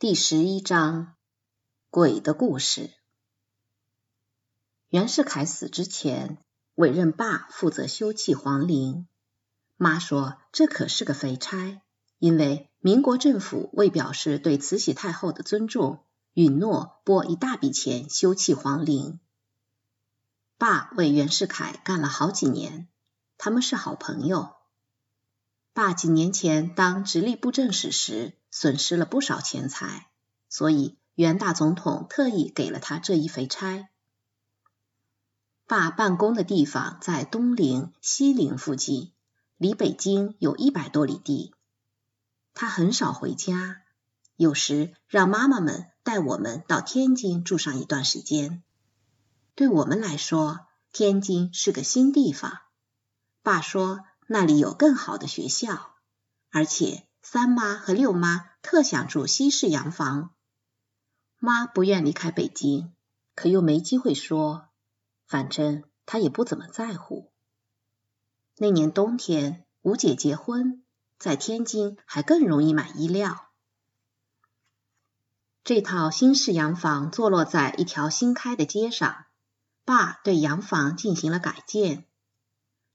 第十一章鬼的故事。袁世凯死之前，委任爸负责修葺皇陵。妈说这可是个肥差，因为民国政府为表示对慈禧太后的尊重，允诺拨一大笔钱修葺皇陵。爸为袁世凯干了好几年，他们是好朋友。爸几年前当直隶布政使时，损失了不少钱财，所以袁大总统特意给了他这一肥差。爸办公的地方在东陵、西陵附近，离北京有一百多里地。他很少回家，有时让妈妈们带我们到天津住上一段时间。对我们来说，天津是个新地方。爸说。那里有更好的学校，而且三妈和六妈特想住西式洋房。妈不愿离开北京，可又没机会说，反正她也不怎么在乎。那年冬天，吴姐结婚，在天津还更容易买衣料。这套新式洋房坐落在一条新开的街上，爸对洋房进行了改建。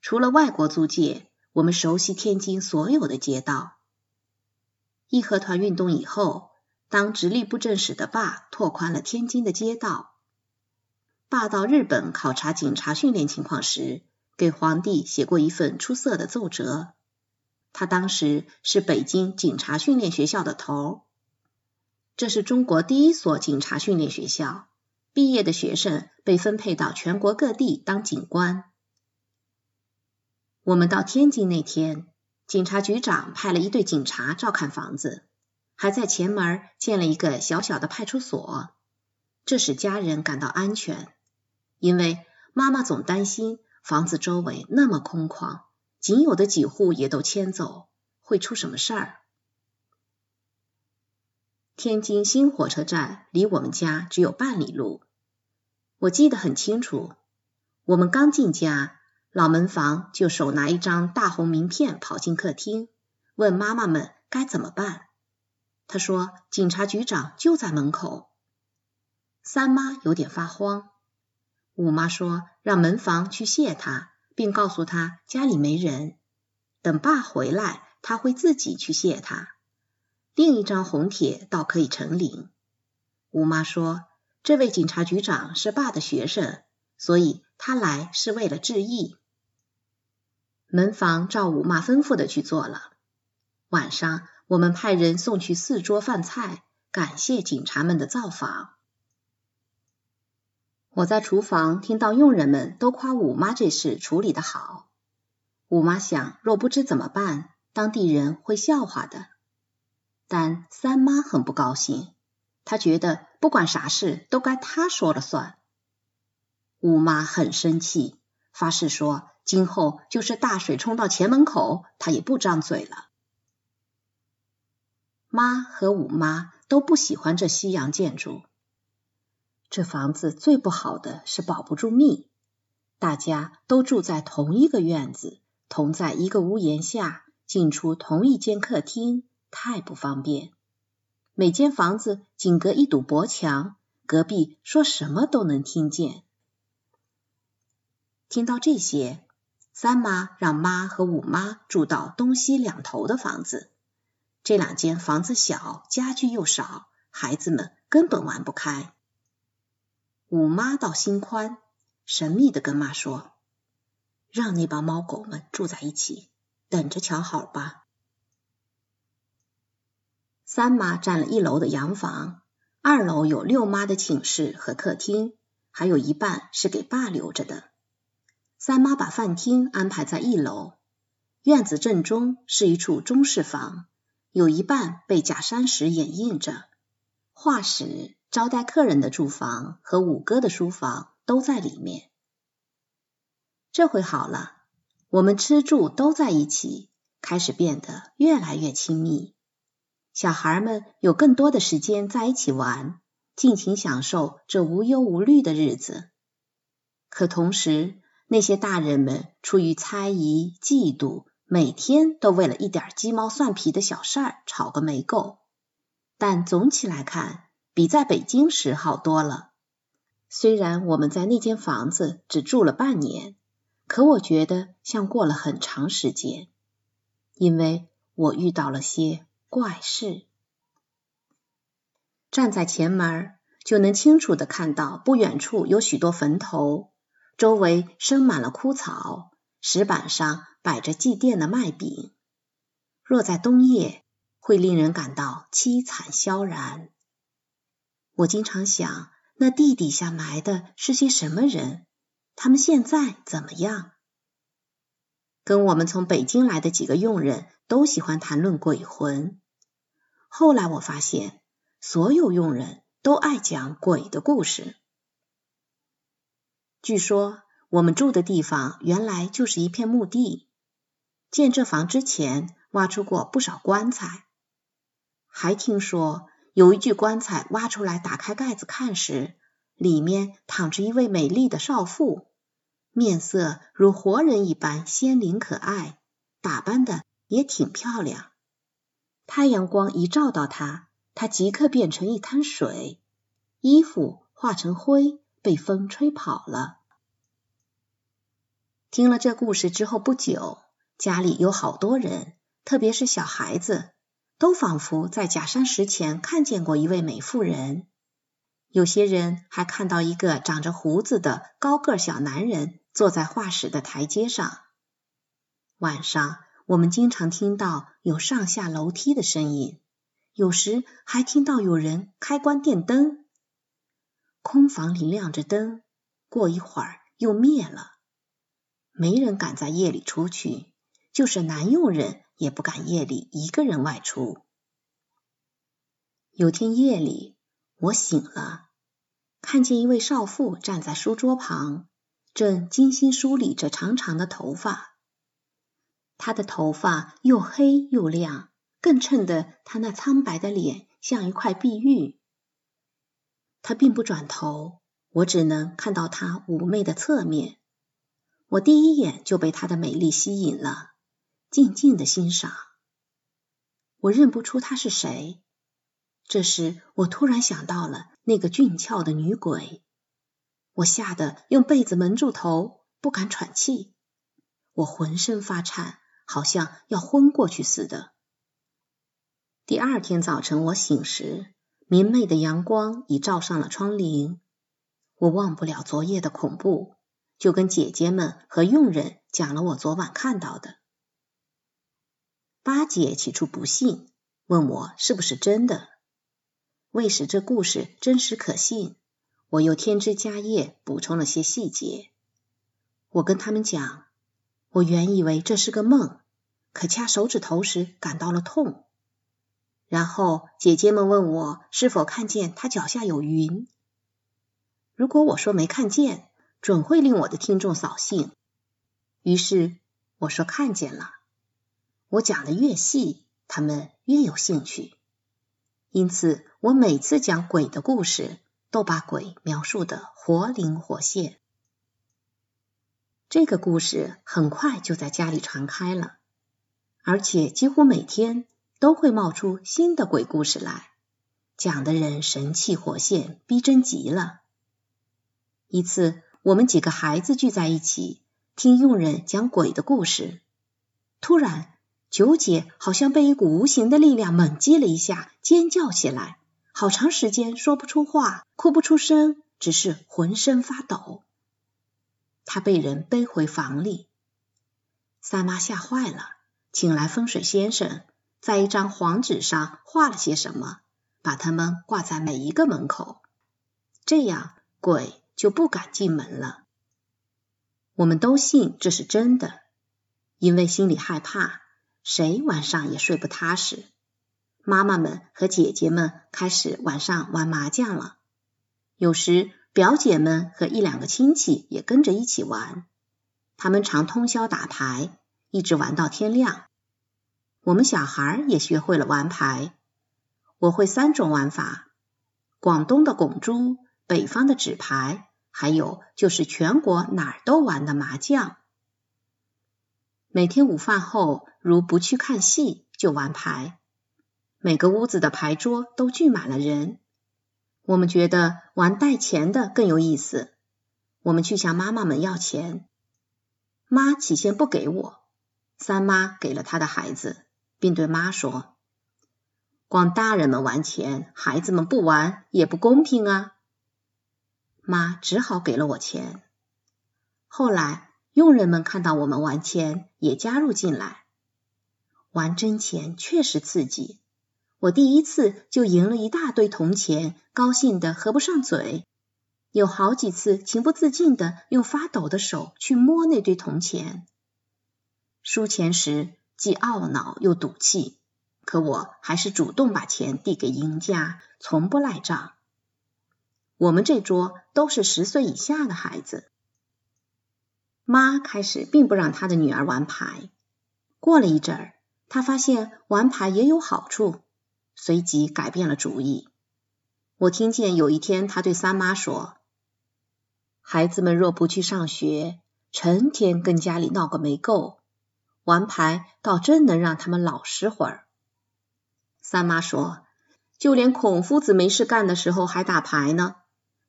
除了外国租界，我们熟悉天津所有的街道。义和团运动以后，当直隶布政使的爸拓宽了天津的街道。爸到日本考察警察训练情况时，给皇帝写过一份出色的奏折。他当时是北京警察训练学校的头，这是中国第一所警察训练学校，毕业的学生被分配到全国各地当警官。我们到天津那天，警察局长派了一队警察照看房子，还在前门建了一个小小的派出所，这使家人感到安全。因为妈妈总担心房子周围那么空旷，仅有的几户也都迁走，会出什么事儿。天津新火车站离我们家只有半里路，我记得很清楚，我们刚进家。老门房就手拿一张大红名片跑进客厅，问妈妈们该怎么办。他说：“警察局长就在门口。”三妈有点发慌。五妈说：“让门房去谢他，并告诉他家里没人，等爸回来他会自己去谢他。”另一张红帖倒可以成领。五妈说：“这位警察局长是爸的学生，所以他来是为了致意。”门房照五妈吩咐的去做了。晚上，我们派人送去四桌饭菜，感谢警察们的造访。我在厨房听到佣人们都夸五妈这事处理的好。五妈想，若不知怎么办，当地人会笑话的。但三妈很不高兴，她觉得不管啥事都该她说了算。五妈很生气，发誓说。今后就是大水冲到前门口，他也不张嘴了。妈和五妈都不喜欢这西洋建筑。这房子最不好的是保不住密，大家都住在同一个院子，同在一个屋檐下，进出同一间客厅，太不方便。每间房子仅隔一堵薄墙，隔壁说什么都能听见。听到这些。三妈让妈和五妈住到东西两头的房子，这两间房子小，家具又少，孩子们根本玩不开。五妈倒心宽，神秘的跟妈说：“让那帮猫狗们住在一起，等着瞧好吧。”三妈占了一楼的洋房，二楼有六妈的寝室和客厅，还有一半是给爸留着的。三妈把饭厅安排在一楼，院子正中是一处中式房，有一半被假山石掩映着。画室、招待客人的住房和五哥的书房都在里面。这回好了，我们吃住都在一起，开始变得越来越亲密。小孩们有更多的时间在一起玩，尽情享受这无忧无虑的日子。可同时，那些大人们出于猜疑、嫉妒，每天都为了一点鸡毛蒜皮的小事儿吵个没够。但总体来看，比在北京时好多了。虽然我们在那间房子只住了半年，可我觉得像过了很长时间，因为我遇到了些怪事。站在前门，就能清楚的看到不远处有许多坟头，周围生满了枯草，石板上摆着祭奠的麦饼。若在冬夜，会令人感到凄惨萧然。我经常想，那地底下埋的是些什么人？他们现在怎么样？跟我们从北京来的几个佣人都喜欢谈论鬼魂。后来我发现。所有佣人都爱讲鬼的故事。据说我们住的地方原来就是一片墓地，建这房之前挖出过不少棺材。还听说有一具棺材挖出来，打开盖子看时，里面躺着一位美丽的少妇，面色如活人一般鲜灵可爱，打扮的也挺漂亮。太阳光一照到她。她即刻变成一滩水，衣服化成灰，被风吹跑了。听了这故事之后不久，家里有好多人，特别是小孩子，都仿佛在假山石前看见过一位美妇人。有些人还看到一个长着胡子的高个小男人坐在画室的台阶上。晚上，我们经常听到有上下楼梯的声音。有时还听到有人开关电灯，空房里亮着灯，过一会儿又灭了。没人敢在夜里出去，就是男佣人也不敢夜里一个人外出。有天夜里，我醒了，看见一位少妇站在书桌旁，正精心梳理着长长的头发。她的头发又黑又亮。更衬得她那苍白的脸像一块碧玉。他并不转头，我只能看到他妩媚的侧面。我第一眼就被她的美丽吸引了，静静的欣赏。我认不出她是谁。这时，我突然想到了那个俊俏的女鬼，我吓得用被子蒙住头，不敢喘气。我浑身发颤，好像要昏过去似的。第二天早晨，我醒时，明媚的阳光已照上了窗棂。我忘不了昨夜的恐怖，就跟姐姐们和佣人讲了我昨晚看到的。八姐起初不信，问我是不是真的。为使这故事真实可信，我又添枝加叶，补充了些细节。我跟他们讲，我原以为这是个梦，可掐手指头时感到了痛。然后姐姐们问我是否看见他脚下有云。如果我说没看见，准会令我的听众扫兴。于是我说看见了。我讲的越细，他们越有兴趣。因此，我每次讲鬼的故事，都把鬼描述的活灵活现。这个故事很快就在家里传开了，而且几乎每天。都会冒出新的鬼故事来，讲的人神气活现，逼真极了。一次，我们几个孩子聚在一起听佣人讲鬼的故事，突然，九姐好像被一股无形的力量猛击了一下，尖叫起来，好长时间说不出话，哭不出声，只是浑身发抖。她被人背回房里，三妈吓坏了，请来风水先生。在一张黄纸上画了些什么，把它们挂在每一个门口，这样鬼就不敢进门了。我们都信这是真的，因为心里害怕，谁晚上也睡不踏实。妈妈们和姐姐们开始晚上玩麻将了，有时表姐们和一两个亲戚也跟着一起玩。他们常通宵打牌，一直玩到天亮。我们小孩也学会了玩牌。我会三种玩法：广东的拱珠、北方的纸牌，还有就是全国哪儿都玩的麻将。每天午饭后，如不去看戏，就玩牌。每个屋子的牌桌都聚满了人。我们觉得玩带钱的更有意思。我们去向妈妈们要钱，妈起先不给我，三妈给了她的孩子，并对妈说：“光大人们玩钱，孩子们不玩也不公平啊。”妈只好给了我钱。后来佣人们看到我们玩钱，也加入进来。玩真钱确实刺激，我第一次就赢了一大堆铜钱，高兴得合不上嘴。有好几次情不自禁的用发抖的手去摸那堆铜钱，输钱时既懊恼又赌气，可我还是主动把钱递给赢家，从不赖账。我们这桌都是十岁以下的孩子。妈开始并不让她的女儿玩牌，过了一阵儿，她发现玩牌也有好处，随即改变了主意。我听见有一天她对三妈说。孩子们若不去上学，成天跟家里闹个没够，玩牌倒真能让他们老实会儿。三妈说，就连孔夫子没事干的时候还打牌呢。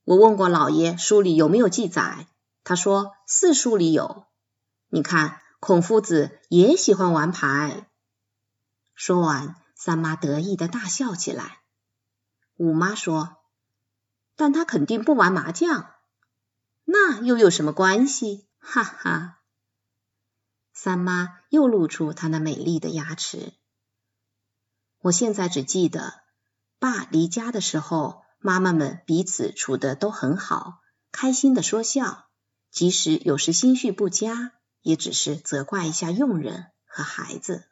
我问过老爷，书里有没有记载？他说四书里有。你看，孔夫子也喜欢玩牌。说完，三妈得意的大笑起来。五妈说，但他肯定不玩麻将。那又有什么关系？哈哈！三妈又露出她那美丽的牙齿。我现在只记得，爸离家的时候，妈妈们彼此处得都很好，开心的说笑，即使有时心绪不佳，也只是责怪一下佣人和孩子。